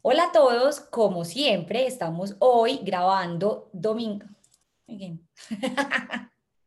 Hola a todos, como siempre, estamos hoy grabando domingo.